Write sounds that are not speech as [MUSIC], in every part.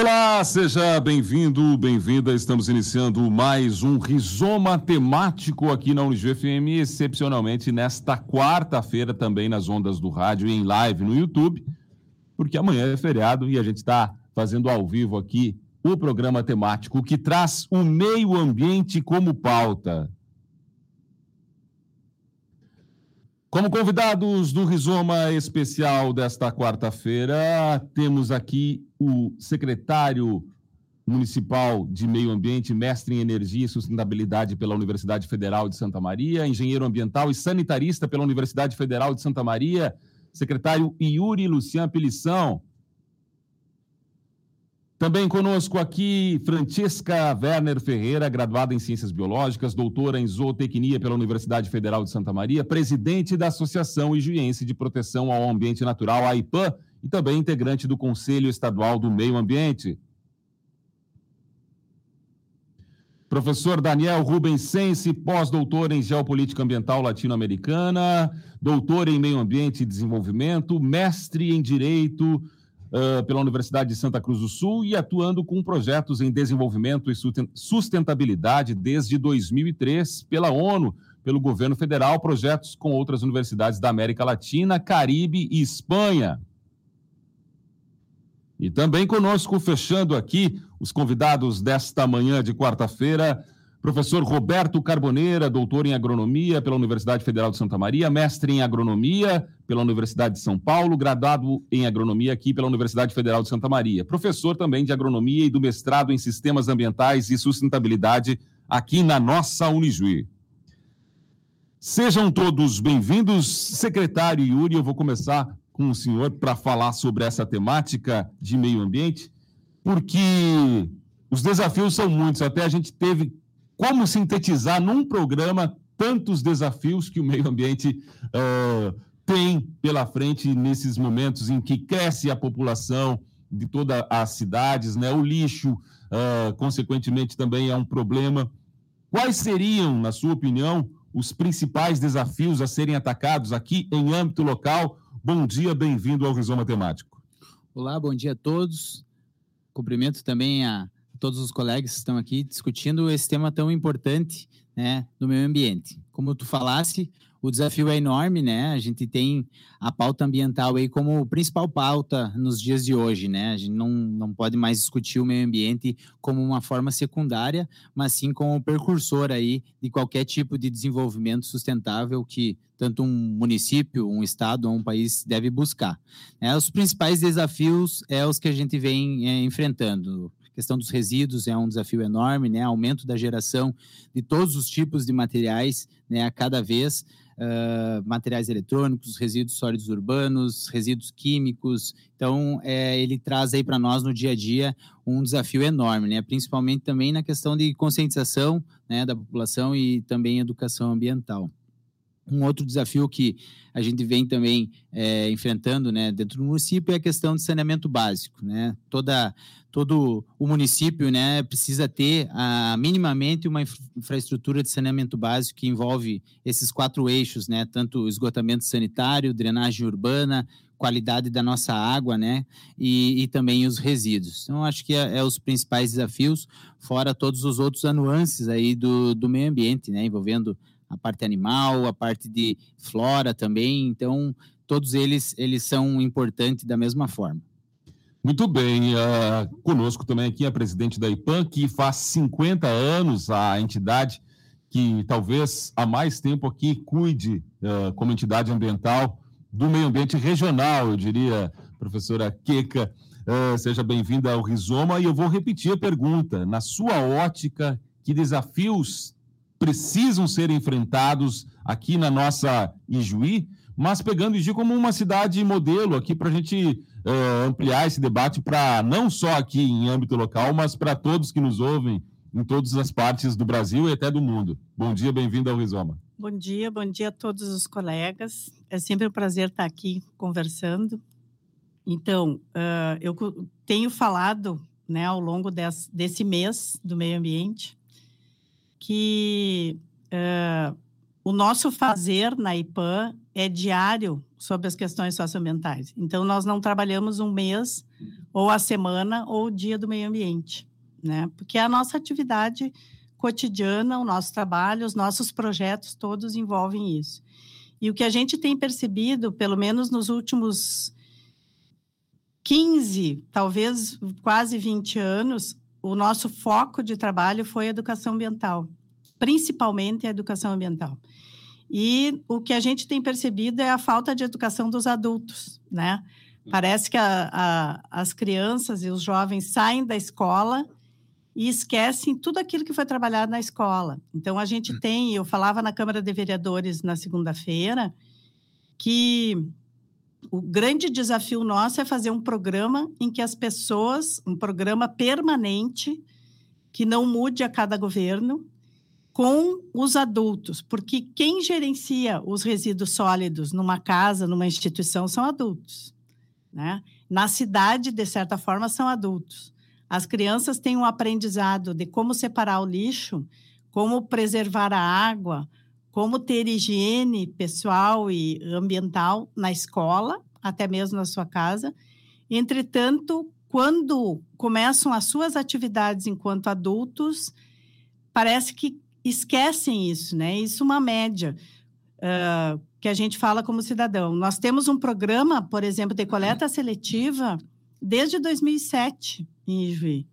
Olá, seja bem-vindo, bem-vinda. Estamos iniciando mais um rizoma temático aqui na Unijuí FM, excepcionalmente nesta quarta-feira também nas ondas do rádio e em live no YouTube, porque amanhã é feriado e a gente está fazendo ao vivo aqui o programa temático que traz o meio ambiente como pauta. Como convidados do Rizoma Especial desta quarta-feira, temos aqui o secretário municipal de Meio Ambiente, mestre em Energia e Sustentabilidade pela Universidade Federal de Santa Maria, engenheiro ambiental e sanitarista pela Universidade Federal de Santa Maria, secretário Yuri Lucian Pelição. Também conosco aqui Francesca Werner Ferreira, graduada em Ciências Biológicas, doutora em Zootecnia pela Universidade Federal de Santa Maria, presidente da Associação Ijuiense de Proteção ao Ambiente Natural, a IPAM, e também integrante do Conselho Estadual do Meio Ambiente. Professor Daniel Rubens Sense, pós-doutor em Geopolítica Ambiental Latino-Americana, doutor em Meio Ambiente e Desenvolvimento, mestre em Direito uh, pela Universidade de Santa Cruz do Sul e atuando com projetos em desenvolvimento e sustentabilidade desde 2003 pela ONU, pelo governo federal, projetos com outras universidades da América Latina, Caribe e Espanha. E também conosco, fechando aqui os convidados desta manhã de quarta-feira, Professor Roberto Carboneira, doutor em agronomia pela Universidade Federal de Santa Maria, mestre em agronomia pela Universidade de São Paulo, graduado em agronomia aqui pela Universidade Federal de Santa Maria, professor também de agronomia e do mestrado em sistemas ambientais e sustentabilidade aqui na nossa Unijuí. Sejam todos bem-vindos, secretário Yuri. Eu vou começar com o senhor para falar sobre essa temática de meio ambiente, porque os desafios são muitos. Até a gente teve como sintetizar num programa tantos desafios que o meio ambiente uh, tem pela frente nesses momentos em que cresce a população de todas as cidades, né? O lixo, uh, consequentemente, também é um problema. Quais seriam, na sua opinião, os principais desafios a serem atacados aqui em âmbito local? Bom dia, bem-vindo ao Rizoma Temático. Olá, bom dia a todos. Cumprimento também a todos os colegas que estão aqui discutindo esse tema tão importante, né, do meio ambiente. Como tu falasse, o desafio é enorme, né? A gente tem a pauta ambiental aí como principal pauta nos dias de hoje, né? A gente não, não pode mais discutir o meio ambiente como uma forma secundária, mas sim como um precursor aí de qualquer tipo de desenvolvimento sustentável que tanto um município, um estado ou um país deve buscar. É, os principais desafios é os que a gente vem é, enfrentando questão dos resíduos é um desafio enorme, né? Aumento da geração de todos os tipos de materiais, né? A cada vez uh, materiais eletrônicos, resíduos sólidos urbanos, resíduos químicos. Então, é, ele traz aí para nós no dia a dia um desafio enorme, né? Principalmente também na questão de conscientização, né? Da população e também educação ambiental. Um outro desafio que a gente vem também é, enfrentando né, dentro do município é a questão de saneamento básico. Né? Toda, todo o município né, precisa ter a, minimamente uma infraestrutura de saneamento básico que envolve esses quatro eixos, né, tanto esgotamento sanitário, drenagem urbana, qualidade da nossa água, né? E, e também os resíduos. Então, acho que é, é, os principais desafios, fora todos os outros nuances aí do, do meio ambiente, né? Envolvendo a parte animal, a parte de flora também. Então, todos eles, eles são importantes da mesma forma. Muito bem. Uh, conosco também aqui a presidente da IPAM, que faz 50 anos a entidade que talvez há mais tempo aqui cuide, uh, como entidade ambiental, do meio ambiente regional, eu diria, professora Queca. Uh, seja bem-vinda ao Rizoma e eu vou repetir a pergunta. Na sua ótica, que desafios precisam ser enfrentados aqui na nossa Ijuí, mas pegando Ijuí como uma cidade modelo aqui para a gente uh, ampliar esse debate para não só aqui em âmbito local, mas para todos que nos ouvem em todas as partes do Brasil e até do mundo. Bom dia, bem-vindo ao Rizoma. Bom dia, bom dia a todos os colegas. É sempre um prazer estar aqui conversando. Então, uh, eu tenho falado né, ao longo desse, desse mês do meio ambiente que uh, o nosso fazer na IPAM é diário sobre as questões socioambientais. Então, nós não trabalhamos um mês ou a semana, ou o dia do meio ambiente, né? Porque é a nossa atividade cotidiana, o nosso trabalho, os nossos projetos todos envolvem isso. E o que a gente tem percebido, pelo menos nos últimos 15, talvez quase 20 anos, o nosso foco de trabalho foi a educação ambiental, principalmente a educação ambiental. E o que a gente tem percebido é a falta de educação dos adultos, né? Parece que a, a, as crianças e os jovens saem da escola e esquecem tudo aquilo que foi trabalhado na escola. Então, a gente hum. tem, eu falava na Câmara de Vereadores na segunda-feira, que o grande desafio nosso é fazer um programa em que as pessoas, um programa permanente, que não mude a cada governo, com os adultos, porque quem gerencia os resíduos sólidos numa casa, numa instituição, são adultos. Né? Na cidade, de certa forma, são adultos. As crianças têm um aprendizado de como separar o lixo, como preservar a água, como ter higiene pessoal e ambiental na escola, até mesmo na sua casa. Entretanto, quando começam as suas atividades enquanto adultos, parece que esquecem isso, né? Isso é uma média uh, que a gente fala como cidadão. Nós temos um programa, por exemplo, de coleta seletiva desde 2007 em Ijuí.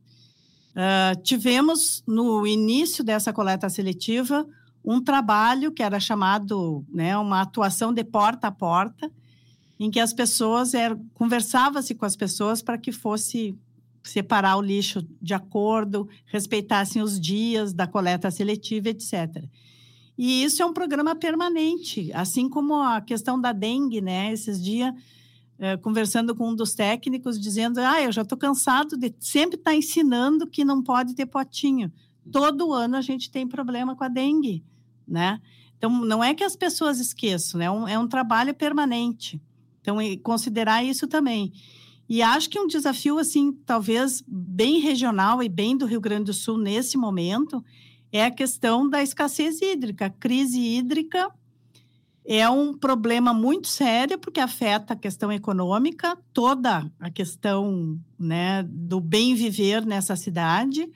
Uh, tivemos no início dessa coleta seletiva um trabalho que era chamado, né, uma atuação de porta a porta, em que as pessoas conversava-se com as pessoas para que fosse separar o lixo de acordo, respeitassem os dias da coleta seletiva, etc. E isso é um programa permanente, assim como a questão da dengue, né? Esses dias, eh, conversando com um dos técnicos, dizendo: Ah, eu já estou cansado de sempre estar tá ensinando que não pode ter potinho. Todo ano a gente tem problema com a dengue, né? Então, não é que as pessoas esqueçam, né? É um, é um trabalho permanente. Então, considerar isso também. E acho que um desafio, assim, talvez bem regional e bem do Rio Grande do Sul nesse momento, é a questão da escassez hídrica. A crise hídrica é um problema muito sério, porque afeta a questão econômica, toda a questão né, do bem viver nessa cidade,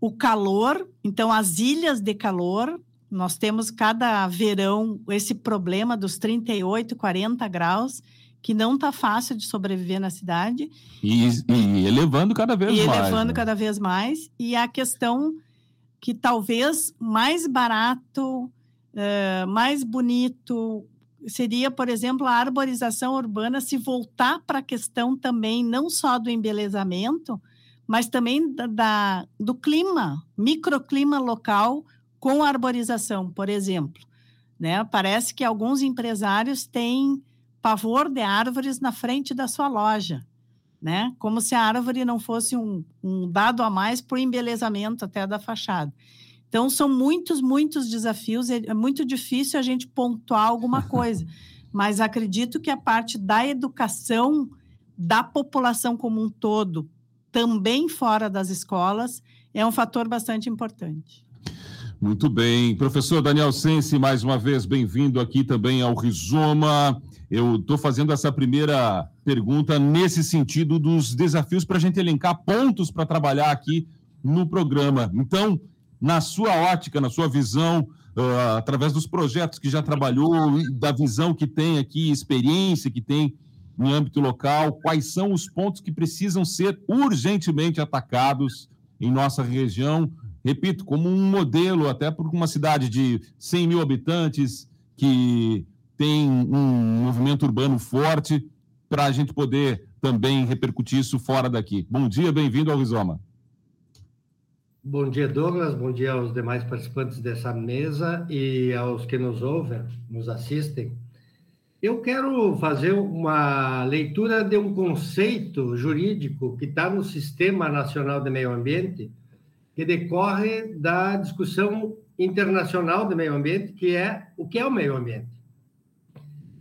o calor, então, as ilhas de calor. Nós temos cada verão esse problema dos 38, 40 graus que não está fácil de sobreviver na cidade. E, e elevando cada vez e mais. E elevando né? cada vez mais. E a questão que talvez mais barato, uh, mais bonito, seria, por exemplo, a arborização urbana se voltar para a questão também não só do embelezamento, mas também da, da, do clima, microclima local com arborização, por exemplo. Né? Parece que alguns empresários têm pavor de árvores na frente da sua loja, né? Como se a árvore não fosse um, um dado a mais para o embelezamento até da fachada. Então, são muitos, muitos desafios. É, é muito difícil a gente pontuar alguma [LAUGHS] coisa, mas acredito que a parte da educação da população como um todo, também fora das escolas, é um fator bastante importante. Muito bem. Professor Daniel Sense, mais uma vez, bem-vindo aqui também ao Rizoma. Eu estou fazendo essa primeira pergunta nesse sentido dos desafios para a gente elencar pontos para trabalhar aqui no programa. Então, na sua ótica, na sua visão, uh, através dos projetos que já trabalhou, da visão que tem aqui, experiência que tem no âmbito local, quais são os pontos que precisam ser urgentemente atacados em nossa região? Repito, como um modelo, até por uma cidade de 100 mil habitantes, que tem um movimento urbano forte para a gente poder também repercutir isso fora daqui. Bom dia, bem-vindo ao Rizoma. Bom dia, Douglas. Bom dia aos demais participantes dessa mesa e aos que nos ouvem, nos assistem. Eu quero fazer uma leitura de um conceito jurídico que está no Sistema Nacional de Meio Ambiente, que decorre da discussão internacional de meio ambiente, que é o que é o meio ambiente.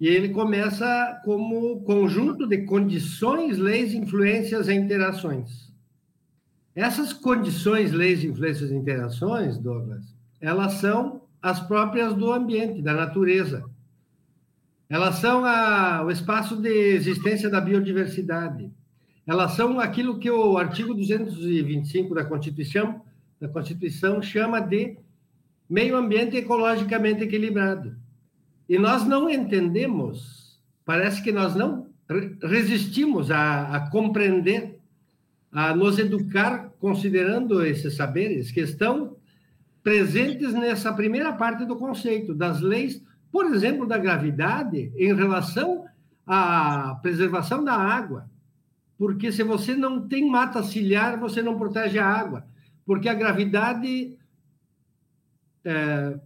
E ele começa como conjunto de condições, leis, influências e interações. Essas condições, leis, influências e interações, Douglas, elas são as próprias do ambiente, da natureza. Elas são a, o espaço de existência da biodiversidade. Elas são aquilo que o artigo 225 da Constituição, da Constituição chama de meio ambiente ecologicamente equilibrado. E nós não entendemos, parece que nós não resistimos a, a compreender, a nos educar considerando esses saberes que estão presentes nessa primeira parte do conceito das leis, por exemplo, da gravidade em relação à preservação da água. Porque se você não tem mata ciliar, você não protege a água. Porque a gravidade é,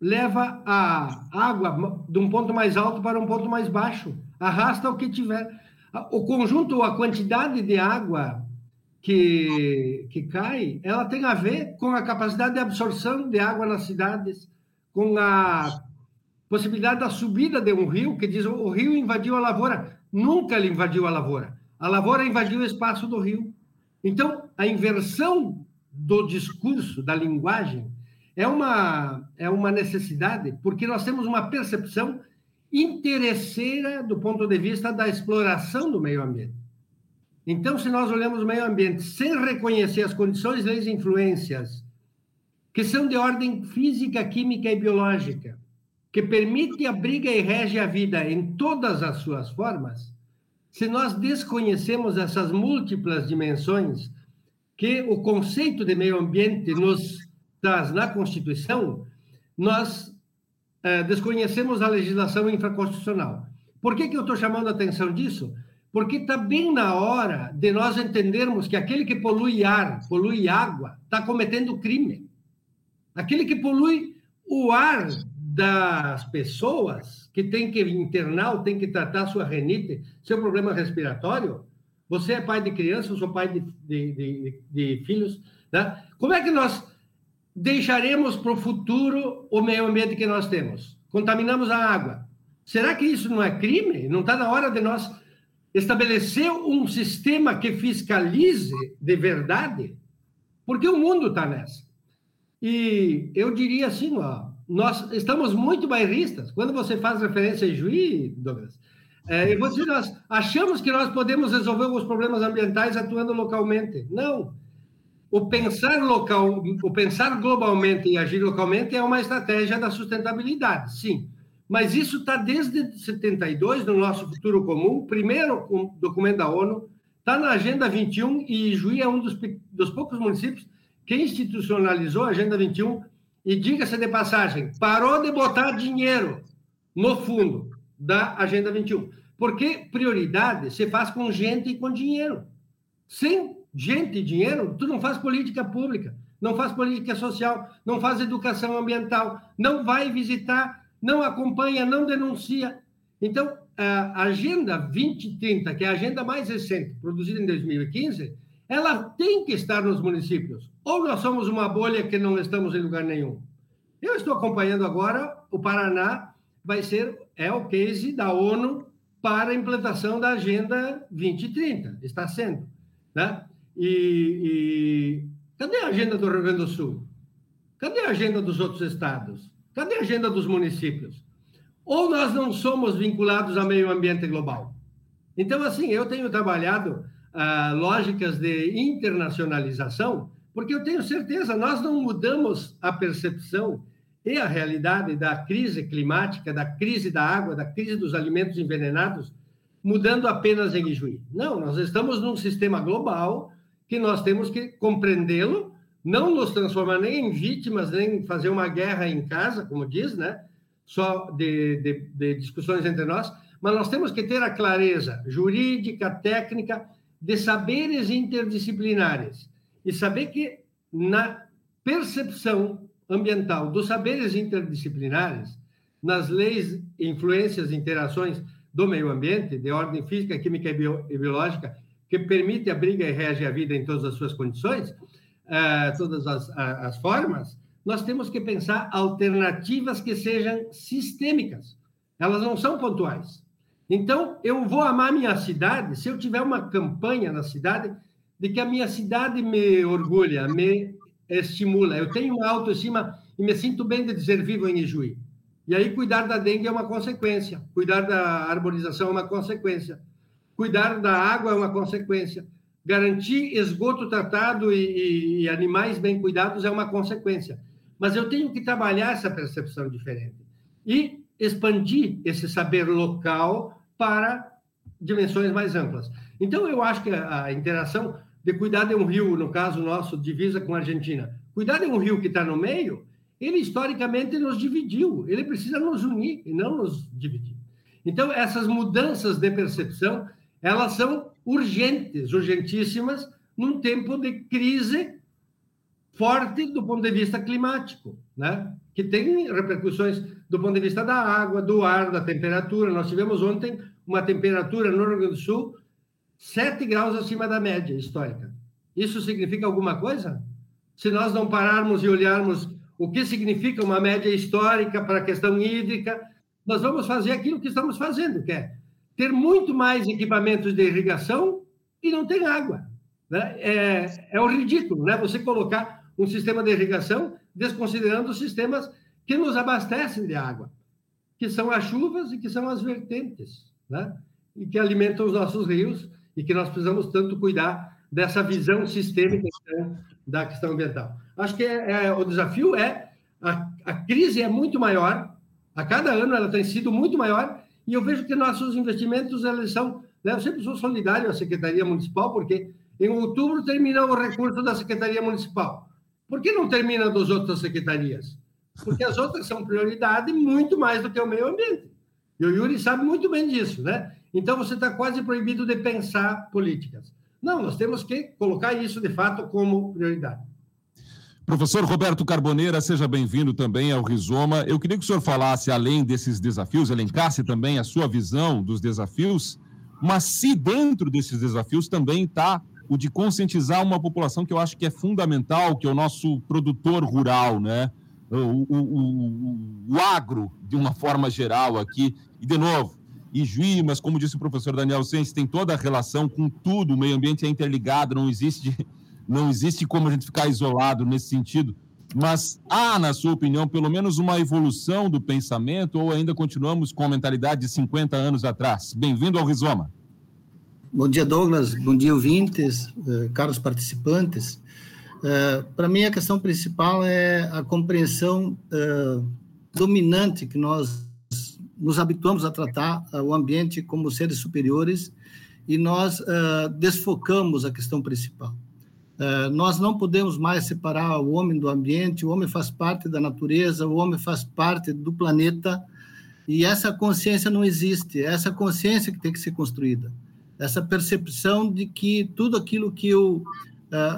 leva a água de um ponto mais alto para um ponto mais baixo, arrasta o que tiver. O conjunto, a quantidade de água que, que cai, ela tem a ver com a capacidade de absorção de água nas cidades, com a possibilidade da subida de um rio, que diz o rio invadiu a lavoura. Nunca ele invadiu a lavoura. A lavoura invadiu o espaço do rio. Então, a inversão do discurso, da linguagem, é uma, é uma necessidade, porque nós temos uma percepção interesseira do ponto de vista da exploração do meio ambiente. Então, se nós olhamos o meio ambiente sem reconhecer as condições, leis e influências que são de ordem física, química e biológica, que permite, abriga e rege a vida em todas as suas formas, se nós desconhecemos essas múltiplas dimensões que o conceito de meio ambiente nos traz na Constituição, nós é, desconhecemos a legislação infraconstitucional. Por que, que eu estou chamando a atenção disso? Porque está bem na hora de nós entendermos que aquele que polui ar, polui água, está cometendo crime. Aquele que polui o ar das pessoas, que tem que internar, tem que tratar sua renite, seu problema respiratório, você é pai de criança, eu sou pai de, de, de, de filhos, né? como é que nós deixaremos para o futuro o meio ambiente que nós temos. Contaminamos a água. Será que isso não é crime? Não está na hora de nós estabelecer um sistema que fiscalize de verdade? Porque o mundo está nessa. E eu diria assim, ó, nós estamos muito bairristas. Quando você faz referência a Juí, Douglas, é, nós achamos que nós podemos resolver os problemas ambientais atuando localmente. Não o pensar local, o pensar globalmente e agir localmente é uma estratégia da sustentabilidade, sim. Mas isso está desde 72 no nosso futuro comum, primeiro documento da ONU, está na Agenda 21 e Juí é um dos, dos poucos municípios que institucionalizou a Agenda 21 e diga-se de passagem, parou de botar dinheiro no fundo da Agenda 21. Porque prioridade se faz com gente e com dinheiro. Sem gente e dinheiro, tu não faz política pública, não faz política social, não faz educação ambiental, não vai visitar, não acompanha, não denuncia. Então, a Agenda 2030, que é a agenda mais recente, produzida em 2015, ela tem que estar nos municípios. Ou nós somos uma bolha que não estamos em lugar nenhum. Eu estou acompanhando agora, o Paraná vai ser, é o case da ONU para a implantação da Agenda 2030, está sendo. Né? E, e, cadê a agenda do Rio Grande do Sul? Cadê a agenda dos outros estados? Cadê a agenda dos municípios? Ou nós não somos vinculados ao meio ambiente global? Então, assim, eu tenho trabalhado ah, lógicas de internacionalização, porque eu tenho certeza, nós não mudamos a percepção e a realidade da crise climática, da crise da água, da crise dos alimentos envenenados, mudando apenas em Ijuí. Não, nós estamos num sistema global que nós temos que compreendê-lo, não nos transformar nem em vítimas, nem fazer uma guerra em casa, como diz, né? Só de, de, de discussões entre nós, mas nós temos que ter a clareza jurídica, técnica, de saberes interdisciplinares e saber que na percepção ambiental dos saberes interdisciplinares, nas leis, influências, interações do meio ambiente, de ordem física, química e, bio, e biológica, que permite a briga e rege a vida em todas as suas condições, uh, todas as, as formas, nós temos que pensar alternativas que sejam sistêmicas. Elas não são pontuais. Então, eu vou amar minha cidade se eu tiver uma campanha na cidade de que a minha cidade me orgulha, me estimula. Eu tenho uma autoestima e me sinto bem de dizer vivo em Ijuí. E aí, cuidar da dengue é uma consequência, cuidar da arborização é uma consequência. cuidar da água é uma consequência. Garantir esgoto tratado e, e, e animais bem cuidados é uma consequência. Mas eu tenho que trabalhar essa percepção diferente e expandir esse saber local para dimensões mais amplas. Então, eu acho que a interação de cuidar de um rio, no caso nosso, divisa com a Argentina, cuidar de um rio que está no meio, ele historicamente nos dividiu, ele precisa nos unir e não nos dividir. Então, essas mudanças de percepção, elas são urgentes, urgentíssimas, num tempo de crise forte do ponto de vista climático, né? que tem repercussões do ponto de vista da água, do ar, da temperatura. Nós tivemos ontem uma temperatura no Rio Grande do Sul 7 graus acima da média histórica. Isso significa alguma coisa? Se nós não pararmos e olharmos o que significa uma média histórica para a questão hídrica, nós vamos fazer aquilo que estamos fazendo, que é ter muito mais equipamentos de irrigação e não tem água. Né? É, é o ridículo, né? Você colocar um sistema de irrigação desconsiderando os sistemas que nos abastecem de água, que são as chuvas e que são as vertentes, né? E que alimentam os nossos rios e que nós precisamos tanto cuidar dessa visão sistêmica da questão ambiental. Acho que é, é, o desafio é a, a crise é muito maior, a cada ano ela tem sido muito maior, e eu vejo que nossos investimentos eles são. Né, eu sempre sou solidário à Secretaria Municipal, porque em outubro termina o recurso da Secretaria Municipal. Por que não termina das outras secretarias? Porque as outras são prioridade muito mais do que o meio ambiente. E o Yuri sabe muito bem disso, né? Então você está quase proibido de pensar políticas. Não, nós temos que colocar isso de fato como prioridade. Professor Roberto Carboneira, seja bem-vindo também ao Rizoma. Eu queria que o senhor falasse, além desses desafios, elencasse também a sua visão dos desafios, mas se dentro desses desafios também está o de conscientizar uma população que eu acho que é fundamental, que é o nosso produtor rural, né? O, o, o, agro, de uma forma geral aqui. E, de novo, Ijuí, mas como disse o professor Daniel Sens, tem toda a relação com tudo, o meio ambiente é interligado, não existe, não existe como a gente ficar isolado nesse sentido. Mas há, na sua opinião, pelo menos uma evolução do pensamento ou ainda continuamos com a mentalidade de 50 anos atrás? Bem-vindo ao Rizoma. Bom dia, Douglas. Bom dia, ouvintes, eh, caros participantes. Eh, Para mim, a questão principal é a compreensão eh, dominante que nós nos habituamos a tratar uh, o ambiente como seres superiores e nós uh, desfocamos a questão principal. Uh, nós não podemos mais separar o homem do ambiente, o homem faz parte da natureza, o homem faz parte do planeta, e essa consciência não existe, é essa consciência que tem que ser construída, essa percepção de que tudo aquilo que eu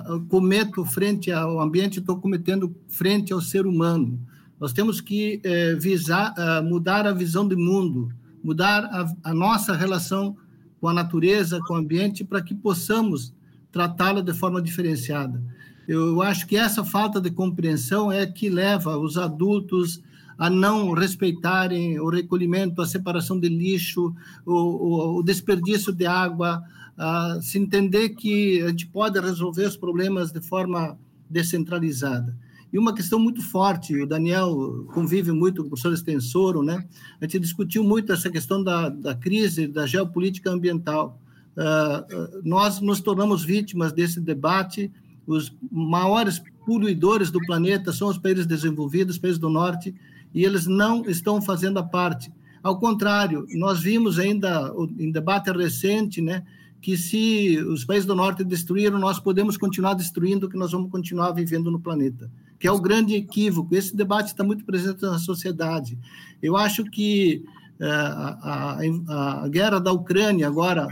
uh, cometo frente ao ambiente, estou cometendo frente ao ser humano, nós temos que é, visar, uh, mudar a visão do mundo, mudar a, a, nossa relação com a natureza, com o ambiente, para que possamos tratá-la de forma diferenciada. Eu acho que essa falta de compreensão é que leva os adultos a não respeitarem o recolhimento, a separação de lixo, o, o, desperdício de água, a se entender que a gente pode resolver os problemas de forma descentralizada. E uma questão muito forte, o Daniel convive muito com o professor Extensoro, né? A gente discutiu muito essa questão da, da crise, da geopolítica ambiental. Uh, nós nos tornamos vítimas desse debate. Os maiores poluidores do planeta são os países desenvolvidos, os países do norte, e eles não estão fazendo a parte. Ao contrário, nós vimos ainda em debate recente, né, que se os países do norte destruíram, nós podemos continuar destruindo, que nós vamos continuar vivendo no planeta que é o grande equívoco. Esse debate está muito presente na sociedade. Eu acho que é, a, a, a, guerra da Ucrânia agora,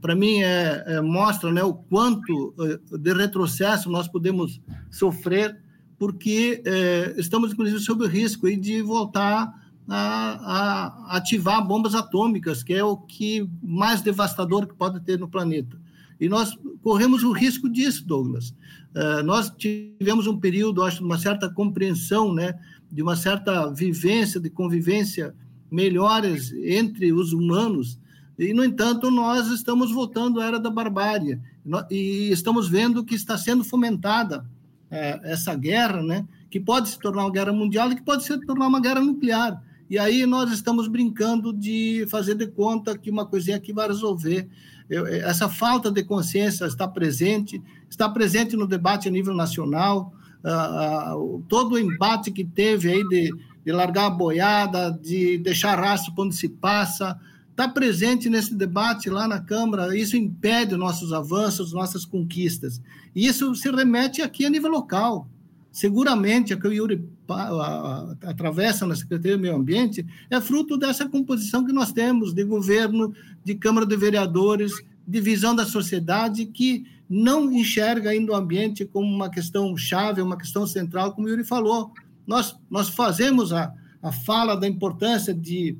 para mim, é, é, mostra né, o quanto é, de retrocesso nós podemos sofrer, porque é, estamos, inclusive, sob o risco de voltar a, a ativar bombas atômicas, que é o que mais devastador que pode ter no planeta. E nós corremos o risco disso, Douglas. Uh, nós tivemos um período, acho, de uma certa compreensão, né, de uma certa vivência, de convivência melhores entre os humanos, e, no entanto, nós estamos voltando à era da barbárie, e estamos vendo que está sendo fomentada é, essa guerra, né, que pode se tornar uma guerra mundial e que pode se tornar uma guerra nuclear. E aí nós estamos brincando de fazer de conta que uma coisinha aqui vai resolver. Eu, essa falta de consciência está presente, está presente no debate a nível nacional, uh, uh, todo o embate que teve aí de, de largar a boiada, de deixar rastro onde se passa, está presente nesse debate lá na Câmara, isso impede nossos avanços, nossas conquistas. E isso se remete aqui a nível local. Seguramente, a que o Yuri atravessa na Secretaria do Meio Ambiente é fruto dessa composição que nós temos de governo, de Câmara de Vereadores, de visão da sociedade que não enxerga ainda o ambiente como uma questão chave, uma questão central, como o Yuri falou. Nós, nós fazemos a, a fala da importância de,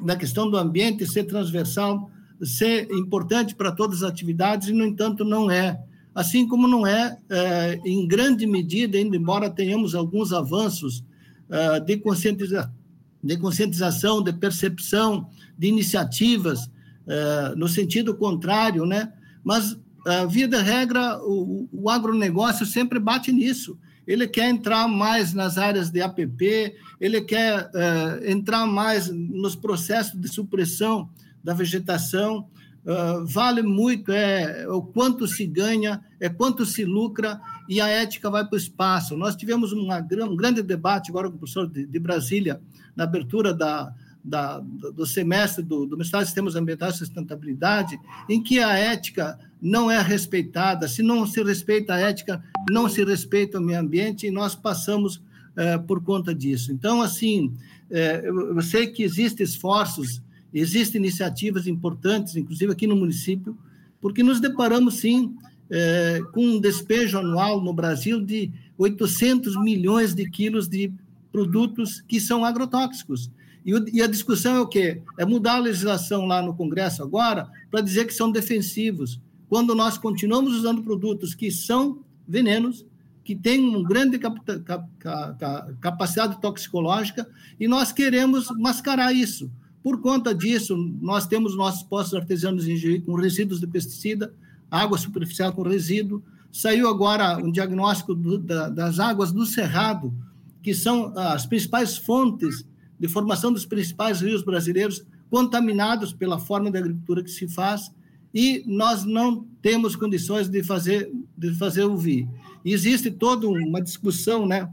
da questão do ambiente ser transversal, ser importante para todas as atividades, e, no entanto, não é. Assim como não é, é em grande medida, ainda embora tenhamos alguns avanços é, de, conscientiza de conscientização, de percepção, de iniciativas, é, no sentido contrário, né? mas via de regra, o, o agronegócio sempre bate nisso. Ele quer entrar mais nas áreas de APP, ele quer uh, entrar mais nos processos de supressão da vegetação. Uh, vale muito é o quanto se ganha, é quanto se lucra e a ética vai para o espaço. Nós tivemos uma, um grande debate agora com o professor de, de Brasília, na abertura da, da, do semestre do, do Ministério de Sistemas Ambientais e Sustentabilidade, em que a ética não é respeitada. Se não se respeita a ética, não se respeita o meio ambiente e nós passamos é, por conta disso. Então, assim, é, eu sei que existem esforços, existem iniciativas importantes, inclusive aqui no município, porque nos deparamos, sim, é, com um despejo anual no Brasil de 800 milhões de quilos de produtos que são agrotóxicos. E, a discussão é o quê? É mudar a legislação lá no Congresso agora para dizer que são defensivos, quando nós continuamos usando produtos que são venenos, que têm uma grande capacidade toxicológica, e nós queremos mascarar isso. Por conta disso, nós temos nossos postos artesianos Juí com resíduos de pesticida, água superficial com resíduo. Saiu agora um diagnóstico do, da, das águas do Cerrado, que são as principais fontes de formação dos principais rios brasileiros contaminados pela forma de agricultura que se faz e nós não temos condições de fazer de fazer ouvir. E existe toda uma discussão, né,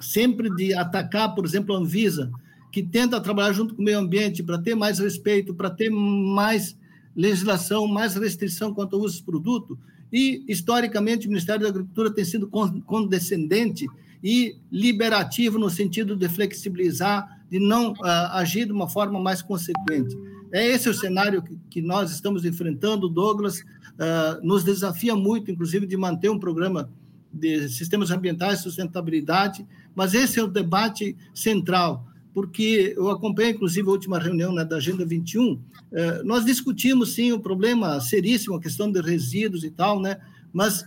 sempre de atacar, por exemplo, a Anvisa, que tenta trabalhar junto com o meio ambiente para ter mais respeito, para ter mais legislação, mais restrição quanto ao uso dos produtos. E, historicamente, o Ministério da Agricultura tem sido condescendente e liberativo no sentido de flexibilizar de não uh, agir de uma forma mais consequente. É esse o cenário que, que nós estamos enfrentando. Douglas uh, nos desafia muito, inclusive, de manter um programa de sistemas ambientais, sustentabilidade, mas esse é o debate central, porque eu acompanhei, inclusive, a última reunião né, da Agenda 21, uh, eh, nós discutimos, sim, o problema seríssimo, a questão de resíduos e tal, né, mas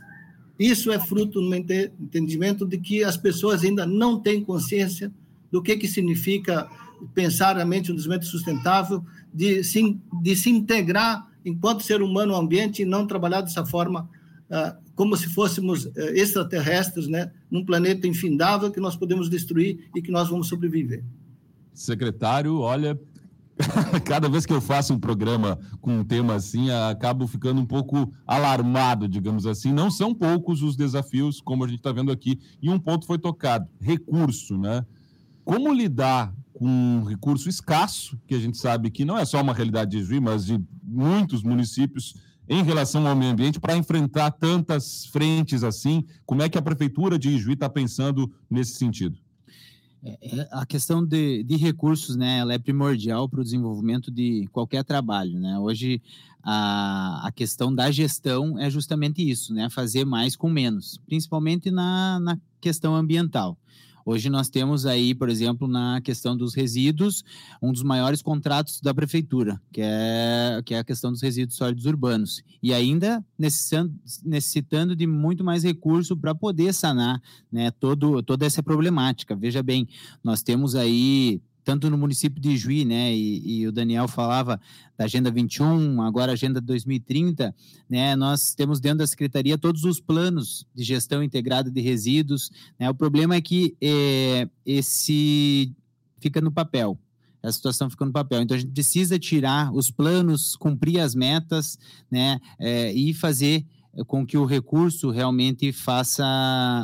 isso é fruto, no entendimento, de que as pessoas ainda não têm consciência do que, que significa pensar a mente desenvolvimento sustentável, de se, de se integrar enquanto ser humano ao ambiente e não trabalhar dessa forma uh, como se fôssemos uh, extraterrestres, né, num planeta infindável que nós podemos destruir e que nós vamos sobreviver. Secretário, olha, [LAUGHS] cada vez que eu faço um programa com um tema assim, acabo ficando um pouco alarmado, digamos assim. Não são poucos os desafios, como a gente está vendo aqui, e um ponto foi tocado: recurso, né? Como lidar com um recurso escasso, que a gente sabe que não é só uma realidade de Juiz, mas de muitos municípios em relação ao meio ambiente, para enfrentar tantas frentes assim? Como é que a Prefeitura de Ijuí está pensando nesse sentido? É, é, a questão de, de, recursos, né, ela é primordial para o desenvolvimento de qualquer trabalho, né? Hoje a, a questão da gestão é justamente isso, né? Fazer mais com menos, principalmente na, na questão ambiental. Hoje nós temos aí, por exemplo, na questão dos resíduos, um dos maiores contratos da prefeitura, que é, que é a questão dos resíduos sólidos urbanos. E ainda necessitando, de muito mais recurso para poder sanar né, todo, toda essa problemática. Veja bem, nós temos aí tanto no município de Juí, né, e, e, o Daniel falava da Agenda 21, agora Agenda 2030, né, nós temos dentro da Secretaria todos os planos de gestão integrada de resíduos, né, o problema é que é, esse fica no papel, a situação fica no papel. Então a gente precisa tirar os planos, cumprir as metas, né, é, e fazer com que o recurso realmente faça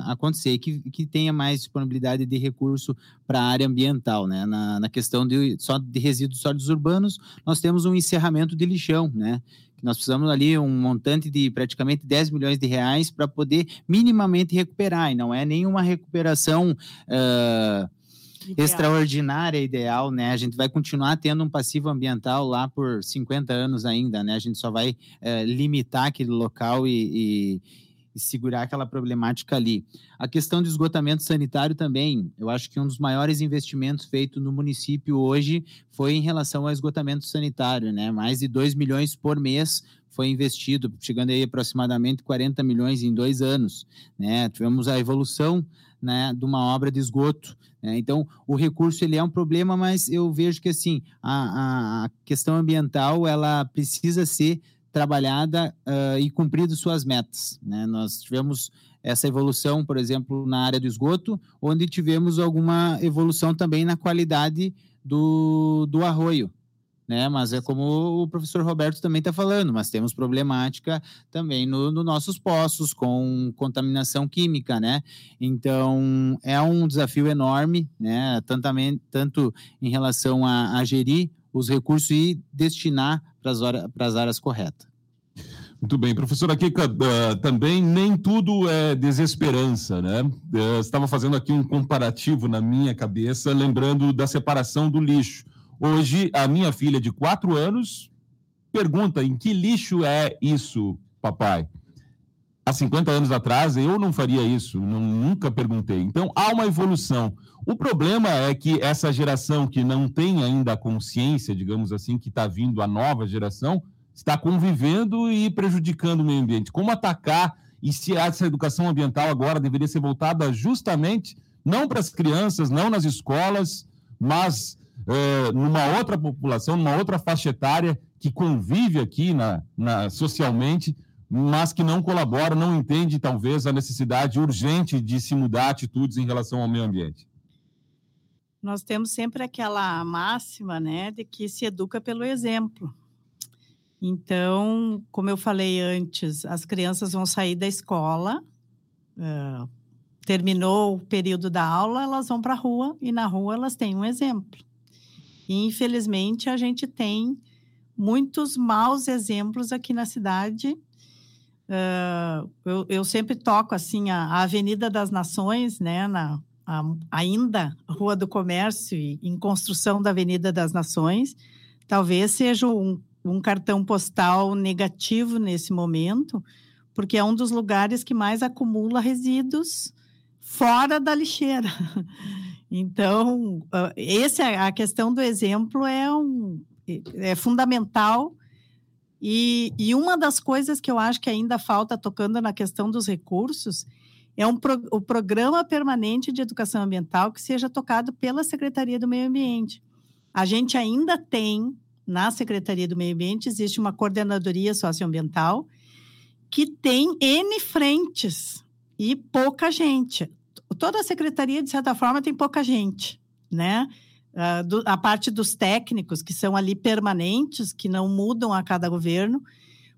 acontecer, que, que tenha mais disponibilidade de recurso para a área ambiental, né? Na, na questão de só de resíduos sólidos urbanos, nós temos um encerramento de lixão, né? Nós precisamos ali um montante de praticamente 10 milhões de reais para poder minimamente recuperar, e não é nenhuma recuperação uh, Ideal. extraordinária, ideal, né? A gente vai continuar tendo um passivo ambiental lá por 50 anos ainda, né? A gente só vai é, limitar aquele local e, e, e, segurar aquela problemática ali. A questão do esgotamento sanitário também, eu acho que um dos maiores investimentos feitos no município hoje foi em relação ao esgotamento sanitário, né? Mais de 2 milhões por mês foi investido, chegando aí aproximadamente 40 milhões em dois anos, né? Tivemos a evolução né, de uma obra de esgoto. Né? Então, o recurso ele é um problema, mas eu vejo que assim a, a questão ambiental ela precisa ser trabalhada uh, e cumprido suas metas. Né? Nós tivemos essa evolução, por exemplo, na área do esgoto, onde tivemos alguma evolução também na qualidade do, do arroio né? Mas é como o professor Roberto também está falando, mas temos problemática também nos no nossos poços com contaminação química, né? Então é um desafio enorme, né? Tanto, tanto em relação a, a gerir os recursos e destinar para as áreas corretas. Muito bem, professora Kika, uh, também nem tudo é desesperança, né? Uh, estava fazendo aqui um comparativo na minha cabeça, lembrando da separação do lixo. Hoje, a minha filha de quatro anos pergunta: em que lixo é isso, papai? Há 50 anos atrás, eu não faria isso, não, nunca perguntei. Então, há uma evolução. O problema é que essa geração que não tem ainda a consciência, digamos assim, que está vindo a nova geração, está convivendo e prejudicando o meio ambiente. Como atacar e se essa educação ambiental agora deveria ser voltada justamente não para as crianças, não nas escolas, mas é, numa outra população, numa outra faixa etária que convive aqui na, na, socialmente, mas que não colabora, não entende talvez a necessidade urgente de se mudar atitudes em relação ao meio ambiente. Nós temos sempre aquela máxima, né, de que se educa pelo exemplo. Então, como eu falei antes, as crianças vão sair da escola, uh, terminou o período da aula, elas vão para a rua e na rua elas têm um exemplo. E, infelizmente, a gente tem muitos maus exemplos aqui na cidade. Uh, eu, eu, sempre toco assim a, a, Avenida das Nações, né, na, a, ainda Rua do Comércio e em construção da Avenida das Nações, talvez seja um, um cartão postal negativo nesse momento, porque é um dos lugares que mais acumula resíduos fora da lixeira. [LAUGHS] Então, essa é a questão do exemplo é, um, é fundamental. E, e, uma das coisas que eu acho que ainda falta, tocando na questão dos recursos, é um pro, o programa permanente de educação ambiental que seja tocado pela Secretaria do Meio Ambiente. A gente ainda tem, na Secretaria do Meio Ambiente, existe uma coordenadoria socioambiental que tem N frentes e pouca gente toda a secretaria, de certa forma, tem pouca gente, né? Uh, do, a parte dos técnicos, que são ali permanentes, que não mudam a cada governo,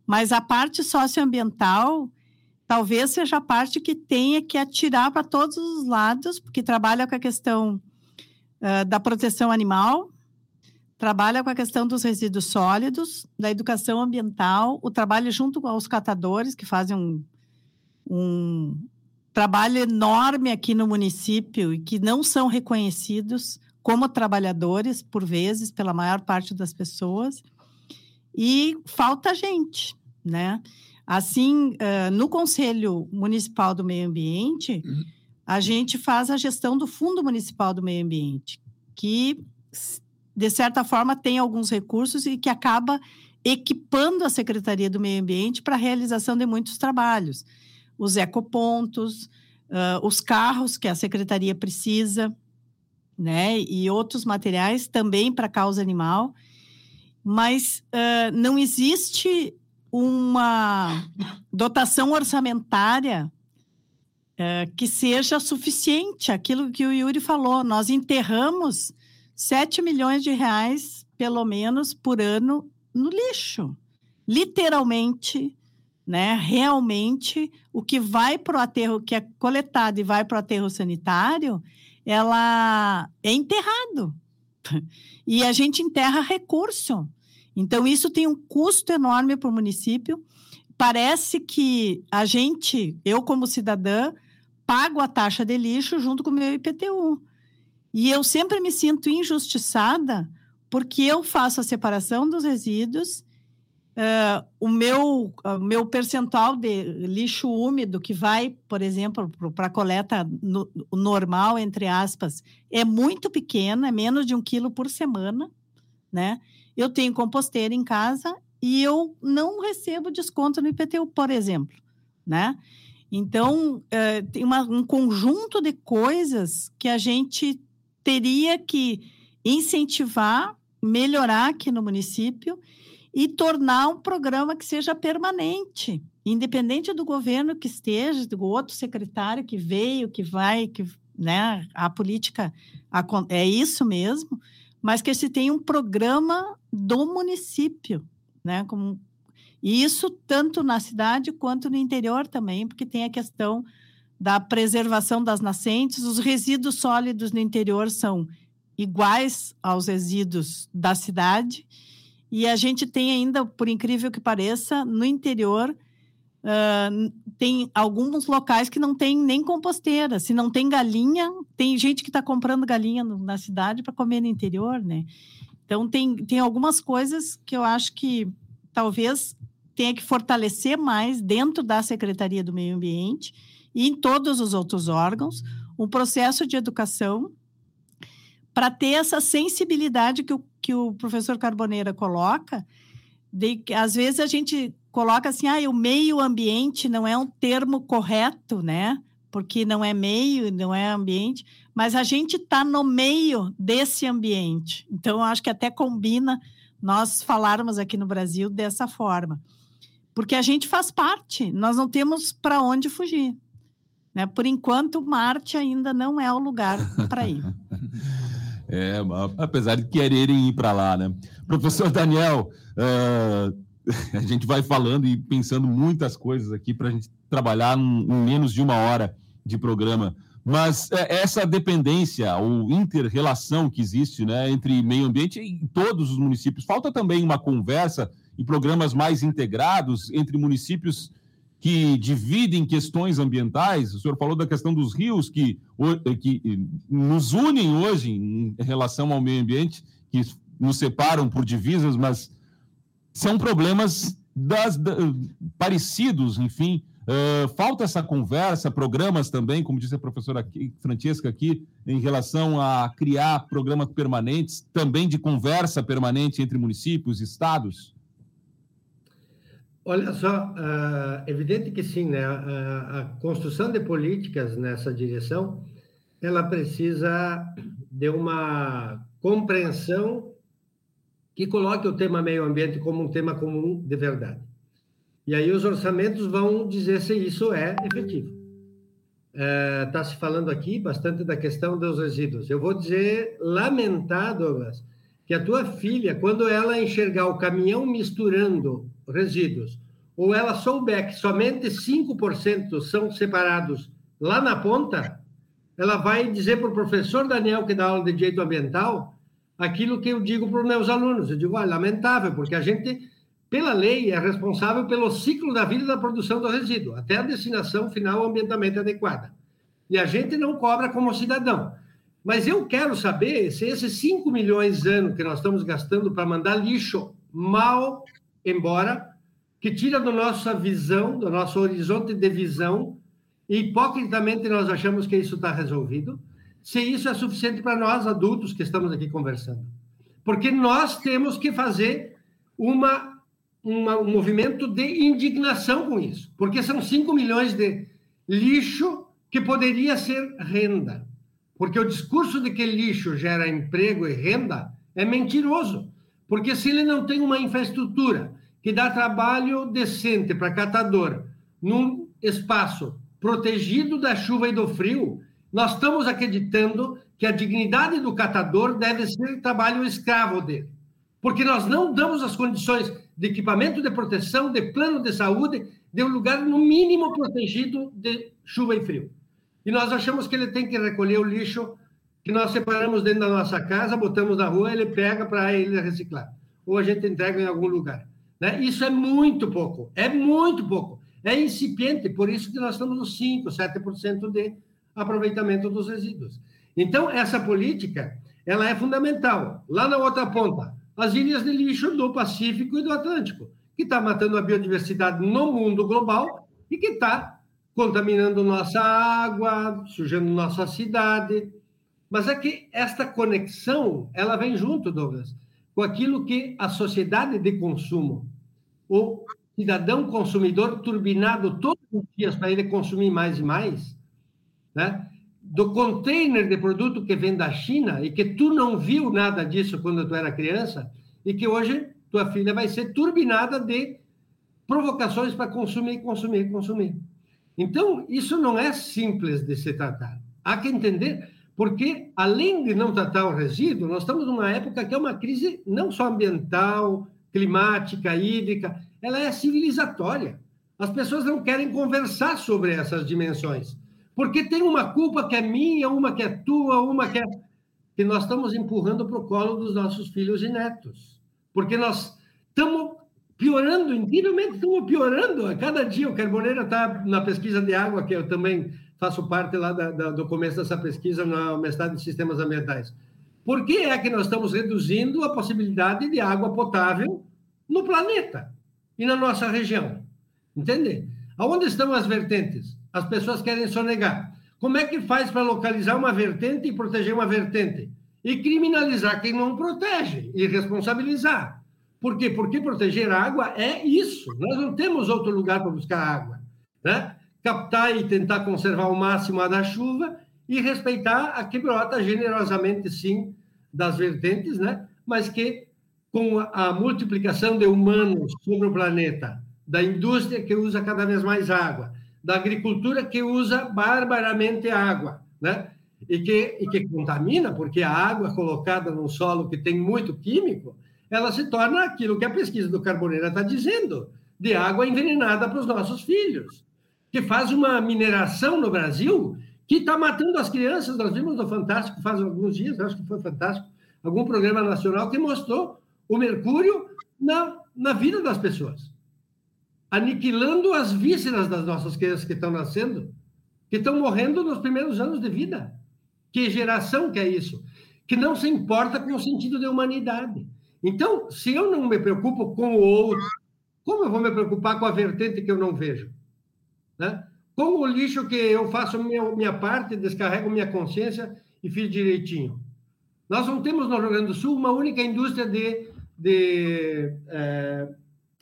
mas a parte socioambiental talvez seja a parte que tenha que atirar para todos os lados, porque trabalha com a questão uh, da proteção animal, trabalha com a questão dos resíduos sólidos, da educação ambiental, o trabalho junto aos catadores, que fazem um, um, trabalho enorme aqui no município e que não são reconhecidos como trabalhadores, por vezes, pela maior parte das pessoas, e falta gente, né? Assim, no Conselho Municipal do Meio Ambiente, a gente faz a gestão do Fundo Municipal do Meio Ambiente, que, de certa forma, tem alguns recursos e que acaba equipando a Secretaria do Meio Ambiente para a realização de muitos trabalhos os ecopontos, uh, os carros que a secretaria precisa, né? E outros materiais também para causa animal. Mas uh, não existe uma dotação orçamentária uh, que seja suficiente. Aquilo que o Yuri falou, nós enterramos 7 milhões de reais, pelo menos, por ano no lixo. Literalmente, né? Realmente, o que vai para o aterro, que é coletado e vai para o aterro sanitário, ela é enterrado. [LAUGHS] E a gente enterra recurso. Então, isso tem um custo enorme para o município. Parece que a gente, eu como cidadã, pago a taxa de lixo junto com o meu IPTU. E eu sempre me sinto injustiçada porque eu faço a separação dos resíduos, uh, o meu, uh, meu percentual de lixo úmido que vai, por exemplo, para coleta no, normal, entre aspas, é muito pequeno, é menos de um quilo por semana, né? Eu tenho composteira em casa e eu não recebo desconto no IPTU, por exemplo, né? Então, uh, tem uma, um conjunto de coisas que a gente teria que incentivar, melhorar aqui no município e tornar um programa que seja permanente, independente do governo que esteja, do outro secretário que veio, que vai, que né, a política é isso mesmo, mas que se tenha um programa do município, né, como e isso tanto na cidade quanto no interior também, porque tem a questão da preservação das nascentes. Os resíduos sólidos no interior são iguais aos resíduos da cidade. E a gente tem ainda, por incrível que pareça, no interior, uh, tem alguns locais que não tem nem composteira. Se não tem galinha, tem gente que está comprando galinha no, na cidade para comer no interior, né? Então, tem, tem algumas coisas que eu acho que talvez tenha que fortalecer mais dentro da Secretaria do Meio Ambiente e em todos os outros órgãos, um processo de educação para ter essa sensibilidade que o, que o professor Carboneira coloca, de às vezes a gente coloca assim, ah, o meio ambiente não é um termo correto, né? Porque não é meio, não é ambiente, mas a gente está no meio desse ambiente. Então, acho que até combina nós falarmos aqui no Brasil dessa forma. Porque a gente faz parte, nós não temos para onde fugir. Né? Por enquanto, Marte ainda não é o lugar para ir. [LAUGHS] é, apesar de quererem ir para lá, né? Professor Daniel, uh, [LAUGHS] a gente vai falando e pensando muitas coisas aqui para a gente trabalhar em menos de uma hora de programa. Mas é, essa dependência ou inter-relação que existe né, entre meio ambiente e todos os municípios, falta também uma conversa e programas mais integrados entre municípios que dividem questões ambientais. O senhor falou da questão dos rios que, que nos unem hoje em relação ao meio ambiente, que nos separam por divisas, mas são problemas das, da, parecidos, enfim. Uh, falta essa conversa, programas também, como disse a professora aqui, Francesca aqui, em relação a criar programas permanentes, também de conversa permanente entre municípios e estados? Olha só, uh, evidente que sim, né? A, a, construção de políticas nessa direção, ela precisa de uma compreensão que coloque o tema meio ambiente como um tema comum de verdade. E aí os orçamentos vão dizer se isso é efetivo. Está uh, se falando aqui bastante da questão dos resíduos. Eu vou dizer, Douglas, que a tua filha, quando ela enxergar o caminhão misturando resíduos, ou ela souber que somente 5% são separados lá na ponta, ela vai dizer para o professor Daniel, que dá aula de direito ambiental, aquilo que eu digo para os meus alunos. Eu digo, ah, lamentável, porque a gente, pela lei, é responsável pelo ciclo da vida da produção do resíduo, até a destinação final ambientalmente adequada. E a gente não cobra como cidadão. Mas eu quero saber se esses 5 milhões de anos que nós estamos gastando para mandar lixo mal embora, que tira da nossa visão, do nosso horizonte de visão, e hipocritamente nós achamos que isso está resolvido, se isso é suficiente para nós adultos que estamos aqui conversando. Porque nós temos que fazer uma, uma, um movimento de indignação com isso, porque são 5 milhões de lixo que poderia ser renda. Porque o discurso de que lixo gera emprego e renda é mentiroso. Porque se ele não tem uma infraestrutura que dá trabalho decente para catador num espaço protegido da chuva e do frio, Nós estamos acreditando que a dignidade do catador deve ser trabalho escravo dele. Porque nós não damos as condições de equipamento de proteção, de plano de saúde, de um lugar no mínimo protegido de chuva e frio. E nós achamos que ele tem que recolher o lixo que nós separamos dentro da nossa casa, botamos na rua, ele pega para ele reciclar. Ou a gente entrega em algum lugar. Né? Isso é muito pouco, é muito pouco. É incipiente, por isso que nós estamos nos 5%, 7% de aproveitamento dos resíduos. Então, essa política, ela é fundamental. Lá na outra ponta, as ilhas de lixo do Pacífico e do Atlântico, que está matando a biodiversidade no mundo global e que está contaminando nossa água, sujando nossa cidade. Mas é que esta conexão, ela vem junto, Douglas, com aquilo que a sociedade de consumo, o cidadão consumidor turbinado todos os dias para ele consumir mais e mais, né? do container de produto que vem da China e que tu não viu nada disso quando tu era criança e que hoje tua filha vai ser turbinada de provocações para consumir, consumir, consumir. Então, isso não é simples de se tratar. Há que entender, porque além de não tratar o resíduo, nós estamos numa época que é uma crise não só ambiental, climática, hídrica, ela é civilizatória. As pessoas não querem conversar sobre essas dimensões, porque tem uma culpa que é minha, uma que é tua, uma que é que nós estamos empurrando para o colo dos nossos filhos e netos, porque nós estamos piorando incrivelmente, estamos piorando. A cada dia o Carboneira está na pesquisa de água, que eu também faço parte lá da, da, do começo dessa pesquisa na mestrado em sistemas ambientais. Por que é que nós estamos reduzindo a possibilidade de água potável no planeta e na nossa região? Entende? Aonde estão as vertentes? As pessoas querem sonegar. Como é que faz para localizar uma vertente e proteger uma vertente? E criminalizar quem não protege e responsabilizar. Por quê? Porque proteger a água é isso. Nós não temos outro lugar para buscar água. Né? Captar e tentar conservar ao máximo a da chuva e respeitar a que brota generosamente, sim, das vertentes, né? mas que com a multiplicação de humanos sobre o planeta, da indústria que usa cada vez mais água, da agricultura que usa barbaramente água, né? E que, e que contamina, porque a água colocada no solo que tem muito químico, ela se torna aquilo que a pesquisa do Carboneira está dizendo, de água envenenada para os nossos filhos, que faz uma mineração no Brasil que está matando as crianças. Nós vimos no Fantástico faz alguns dias, acho que foi fantástico, algum programa nacional que mostrou o mercúrio na, na vida das pessoas aniquilando as vísceras das nossas crianças que estão nascendo, que estão morrendo nos primeiros anos de vida. Que geração que é isso? Que não se importa com o sentido de humanidade. Então, se eu não me preocupo com o outro, como eu vou me preocupar com a vertente que eu não vejo? Né? Com o lixo que eu faço minha, minha parte, descarrego minha consciência e fiz direitinho. Nós não temos no Rio Grande do Sul uma única indústria de, de, é,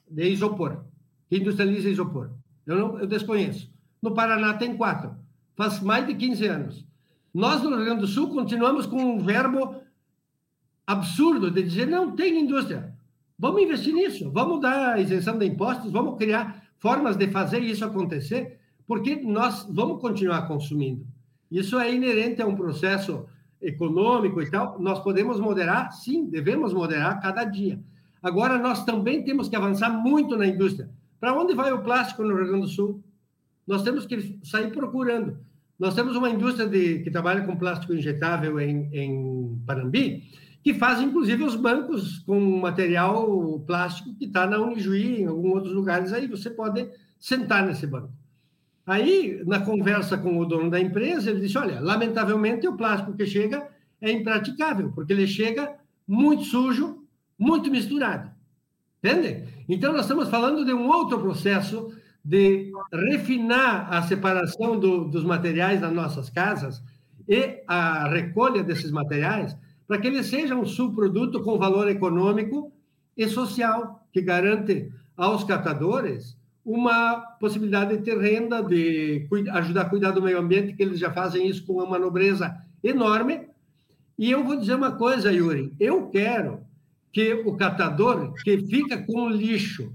de isopor que industrializa isopor. Eu, não, eu desconheço. No Paraná tem quatro. Faz mais de 15 anos. Nós, no Rio Grande do Sul, continuamos com um verbo absurdo de dizer não tem indústria. Vamos investir nisso, vamos dar isenção de impostos, vamos criar formas de fazer isso acontecer, porque nós vamos continuar consumindo. Isso é inerente a um processo econômico e tal. Nós podemos moderar, sim, devemos moderar cada dia. Agora, nós também temos que avançar muito na indústria. Para onde vai o plástico no Rio Grande do Sul? Nós temos que sair procurando. Nós temos uma indústria de, que trabalha com plástico injetável em, em Panambi, que faz, inclusive, os bancos com material plástico que está na Unijuí, em alguns outros lugares. Aí você pode sentar nesse banco. Aí, na conversa com o dono da empresa, ele disse: Olha, lamentavelmente, o plástico que chega é impraticável, porque ele chega muito sujo, muito misturado. Entende? Então, nós estamos falando de um outro processo de refinar a separação do, dos materiais das nossas casas e a recolha desses materiais para que eles sejam um subproduto com valor econômico e social, que garante aos catadores uma possibilidade de ter renda, de ajudar a cuidar do meio ambiente, que eles já fazem isso com uma nobreza enorme. E eu vou dizer uma coisa, Yuri, eu quero que o catador que fica com o lixo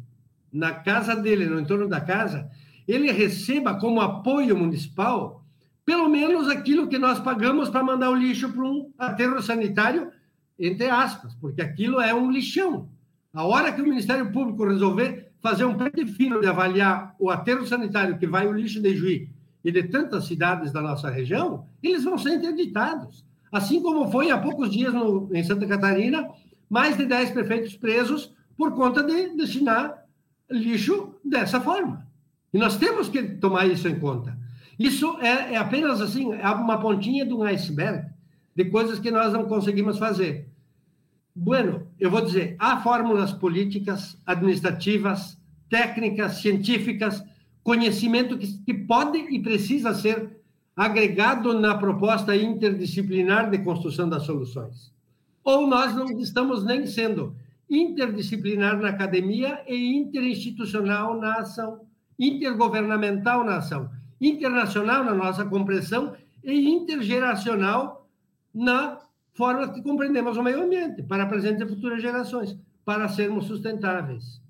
na casa dele, no entorno da casa, ele receba como apoio municipal pelo menos aquilo que nós pagamos para mandar o lixo para um aterro sanitário, entre aspas, porque aquilo é um lixão. A hora que o Ministério Público resolver fazer um pente fino de avaliar o aterro sanitário que vai o lixo de Juí e de tantas cidades da nossa região, eles vão ser interditados. Assim como foi há poucos dias no, em Santa Catarina, mais de 10 prefeitos presos por conta de destinar lixo dessa forma. E nós temos que tomar isso em conta. Isso é, é apenas assim, é uma pontinha de um iceberg de coisas que nós não conseguimos fazer. Bueno, eu vou dizer, há fórmulas políticas, administrativas, técnicas, científicas, conhecimento que, que pode e precisa ser agregado na proposta interdisciplinar de construção das soluções. Ou nós não estamos nem sendo interdisciplinar na academia e interinstitucional na ação, intergovernamental na ação, internacional na nossa compreensão e intergeracional na forma que compreendemos o meio ambiente, para presentes e futuras gerações, para sermos sustentáveis.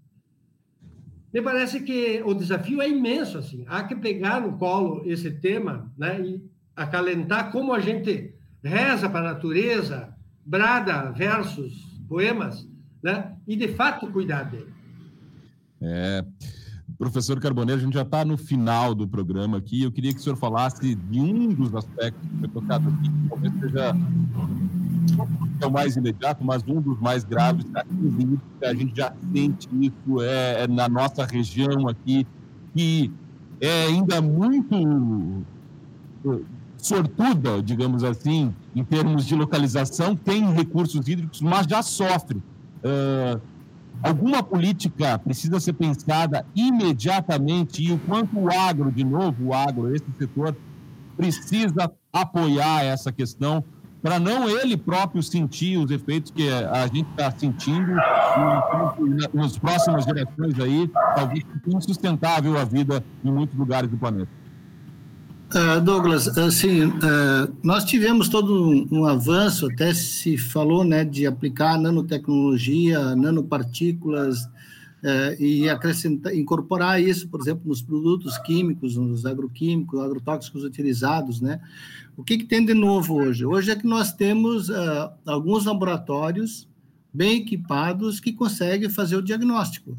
Me parece que o desafio é imenso, assim. Há que pegar no colo esse tema, né, e acalentar como a gente reza para a natureza, brada versos poemas, né, e de fato cuidar dele. É, professor Carboneiro, a gente já está no final do programa aqui. Eu queria que o senhor falasse de um dos aspectos que foi tocado aqui, que talvez seja o mais imediato, mas um dos mais graves, que a gente já sente isso é, é, na nossa região aqui, que é ainda muito eh, sortuda, digamos assim, em termos de localização, tem recursos hídricos, mas já sofre. Uh, alguma política precisa ser pensada imediatamente e o quanto o agro, de novo, o agro, esse setor, precisa apoiar essa questão para não ele próprio sentir os efeitos que a gente está sentindo nas próximas gerações aí, talvez insustentável a vida em muitos lugares do planeta. Uh, Douglas, assim, uh, nós tivemos todo um, avanço, até se falou né, de aplicar nanotecnologia, nanopartículas, uh, e acrescentar, incorporar isso, por exemplo, nos produtos químicos, nos agroquímicos, agrotóxicos utilizados, né? O que, que, tem de novo hoje? Hoje é que nós temos uh, alguns laboratórios bem equipados que conseguem fazer o diagnóstico.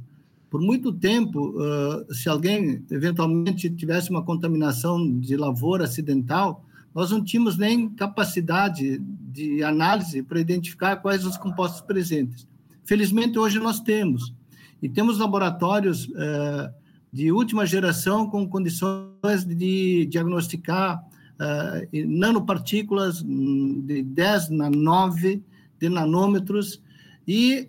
Por muito tempo, uh, se alguém eventualmente tivesse uma contaminação de lavoura acidental, nós não tínhamos nem capacidade de análise para identificar quais os compostos presentes. Felizmente, hoje nós temos. E temos laboratórios uh, de última geração com condições de diagnosticar uh, nanopartículas de 10 a 9 de nanômetros, e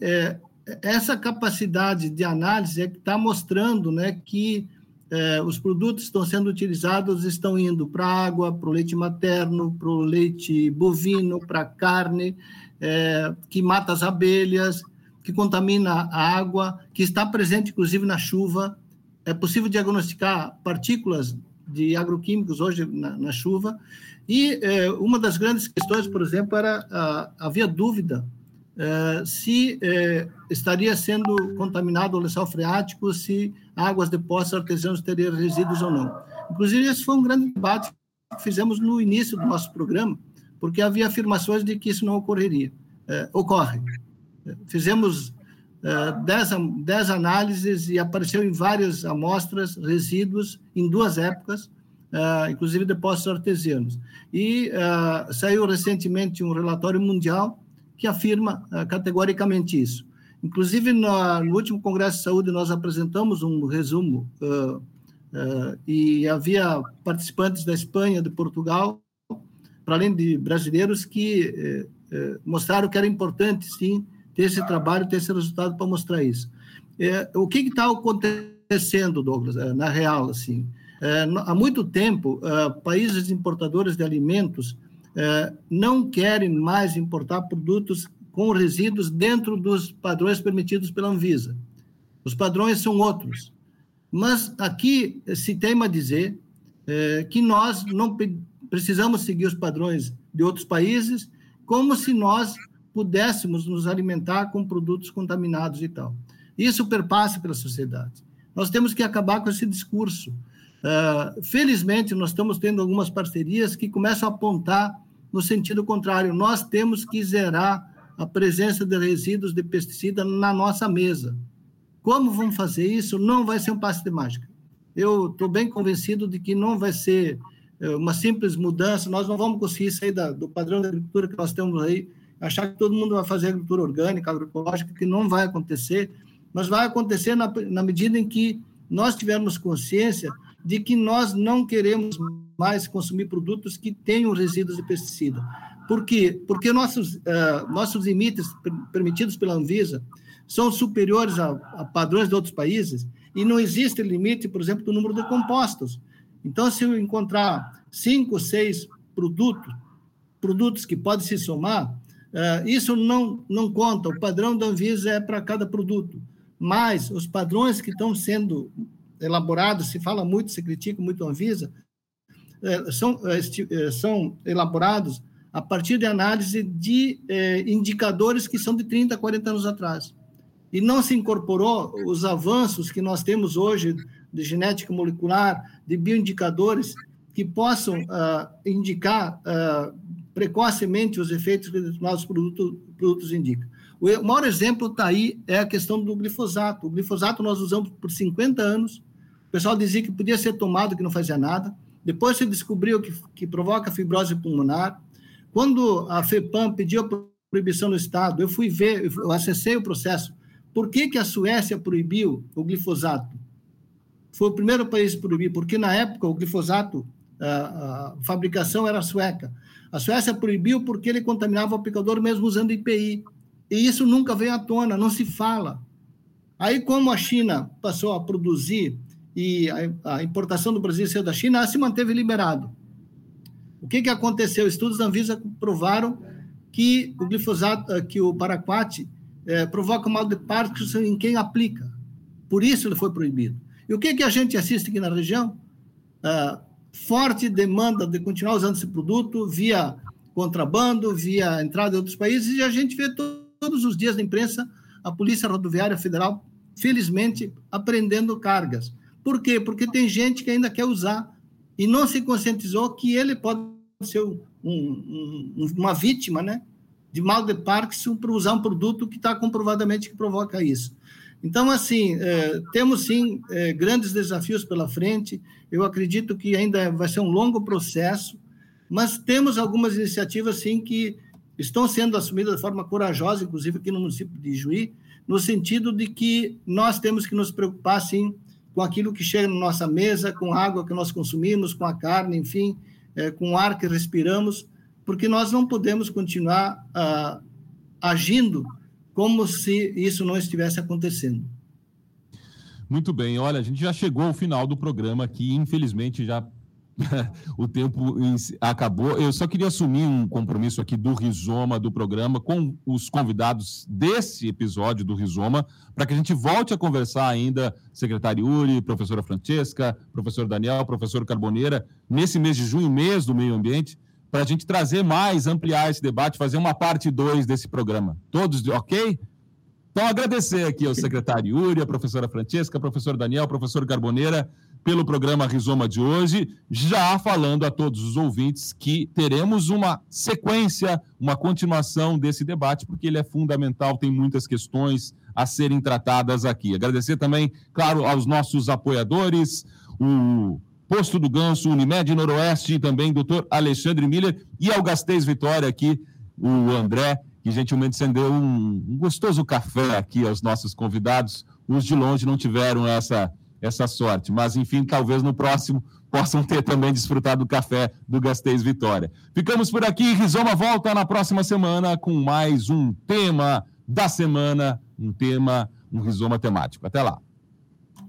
essa capacidade de análise é que está mostrando né, que uh, os produtos que estão sendo utilizados estão indo para água, para o leite materno, para o leite bovino, para carne, que mata as abelhas, que contamina a água, que está presente inclusive na chuva. É possível diagnosticar partículas de agroquímicos hoje na, na chuva. E é, uma das grandes questões, por exemplo, era a, havia dúvida é, se é, estaria sendo contaminado o lençol freático, se águas de poços artesianos teriam resíduos ou não. Inclusive, esse foi um grande debate que fizemos no início do nosso programa, porque havia afirmações de que isso não ocorreria. É, ocorre. Fizemos eh, dez, dez análises e apareceu em várias amostras resíduos em duas épocas, inclusive depósitos artesianos. E saiu recentemente um relatório mundial que afirma uh, categoricamente isso. Inclusive, no, último Congresso de Saúde, nós apresentamos um resumo e havia participantes da Espanha, de Portugal, para além de brasileiros, que eh, eh, mostraram que era importante, sim, ter esse trabalho, ter esse resultado para mostrar isso. É, o que está acontecendo, Douglas, na real, assim? Há muito tempo, países importadores de alimentos não querem mais importar produtos com resíduos dentro dos padrões permitidos pela Anvisa. Os padrões são outros. Mas aqui se teima dizer é, que nós não precisamos seguir os padrões de outros países, como se nós pudéssemos nos alimentar com produtos contaminados e tal. Isso perpassa pela sociedade. Nós temos que acabar com esse discurso. Uh, felizmente, nós estamos tendo algumas parcerias que começam a apontar no sentido contrário. Nós temos que zerar a presença de resíduos de pesticida na nossa mesa. Como vamos fazer isso? Não vai ser um passe de mágica. Eu estou bem convencido de que não vai ser eh, uma simples mudança, nós não vamos conseguir sair da, do padrão da agricultura que nós temos aí, achar que todo mundo vai fazer agricultura orgânica, agroecológica, que não vai acontecer, mas vai acontecer na, na medida em que nós tivermos consciência de que nós não queremos mais consumir produtos que tenham resíduos de pesticida. Por quê? Porque nossos, uh, nossos limites permitidos pela Anvisa são superiores a, a, padrões de outros países e não existe limite, por exemplo, do número de compostos. Então, se eu encontrar cinco, seis produtos, produtos que podem se somar, uh, isso não, não conta. O padrão da Anvisa é para cada produto. Mas os padrões que estão sendo elaborados, se fala muito, se critica muito a Anvisa, uh, são, uh, são elaborados a partir de análise de indicadores que são de 30, 40 anos atrás. E não se incorporou os avanços que nós temos hoje de genética molecular, de bioindicadores que possam uh, indicar uh, precocemente os efeitos que determinados produtos, produtos indicam. O maior exemplo está aí, é a questão do glifosato. O glifosato nós usamos por 50 anos, o pessoal dizia que podia ser tomado, que não fazia nada. Depois se descobriu que, que provoca fibrose pulmonar, quando a FEPAM pediu a proibição no Estado, eu fui ver, eu acessei o processo. Por que, que a Suécia proibiu o glifosato? Foi o primeiro país a proibir, porque na época o glifosato, a, a fabricação era sueca. A Suécia proibiu porque ele contaminava o aplicador mesmo usando IPI. E isso nunca veio à tona, não se fala. Aí, como a China passou a produzir e a, a importação do Brasil saiu da China, se manteve liberado. O que, que aconteceu? Estudos da Anvisa provaram que o glifosato, eh, que o paraquat é, provoca mal de Parkinson em quem aplica. Por isso ele foi proibido. E o que, que a gente assiste aqui na região? Uh, forte demanda de continuar usando esse produto via contrabando, via entrada de outros países, e a gente vê to todos os dias na imprensa a Polícia Rodoviária Federal, felizmente, apreendendo cargas. Por quê? Porque tem gente que ainda quer usar e não se conscientizou que ele pode ser um, um, uma vítima né, de mal de Parkinson por usar um produto que está comprovadamente que provoca isso. Então, assim, é, temos sim é, grandes desafios pela frente. Eu acredito que ainda vai ser um longo processo, mas temos algumas iniciativas, sim, que estão sendo assumidas de forma corajosa, inclusive aqui no município de Juí, no sentido de que nós temos que nos preocupar, sim, com aquilo que chega na nossa mesa, com a água que nós consumimos, com a carne, enfim, é, com o ar que respiramos, porque nós não podemos continuar ah, agindo como se isso não estivesse acontecendo. Muito bem, olha, a gente já chegou ao final do programa aqui, infelizmente já [LAUGHS] o tempo acabou. Eu só queria assumir um compromisso aqui do Rizoma do programa com os convidados desse episódio do Rizoma, para que a gente volte a conversar ainda, secretário Yuri, professora Francesca, professor Daniel, professor Carboneira, nesse mês de junho, mês do meio ambiente, para a gente trazer mais, ampliar esse debate, fazer uma parte 2 desse programa. Todos ok? Então, agradecer aqui ao secretário Yuri, a professora Francesca, professor Daniel, professor Carboneira, pelo programa Rizoma de hoje, já falando a todos os ouvintes que teremos uma sequência, uma continuação desse debate, porque ele é fundamental, tem muitas questões a serem tratadas aqui. Agradecer também, claro, aos nossos apoiadores, o Posto do Ganso, Unimed Noroeste e também doutor Alexandre Miller e ao Gasteiz Vitória aqui, o André, que gentilmente acendeu um, um, gostoso café aqui aos nossos convidados. Os de longe não tiveram essa, essa sorte, mas enfim, talvez no próximo possam ter também desfrutado do café do Gasteiz Vitória. Ficamos por aqui, Rizoma volta na próxima semana com mais um tema da semana, um tema, um rizoma temático. Até lá.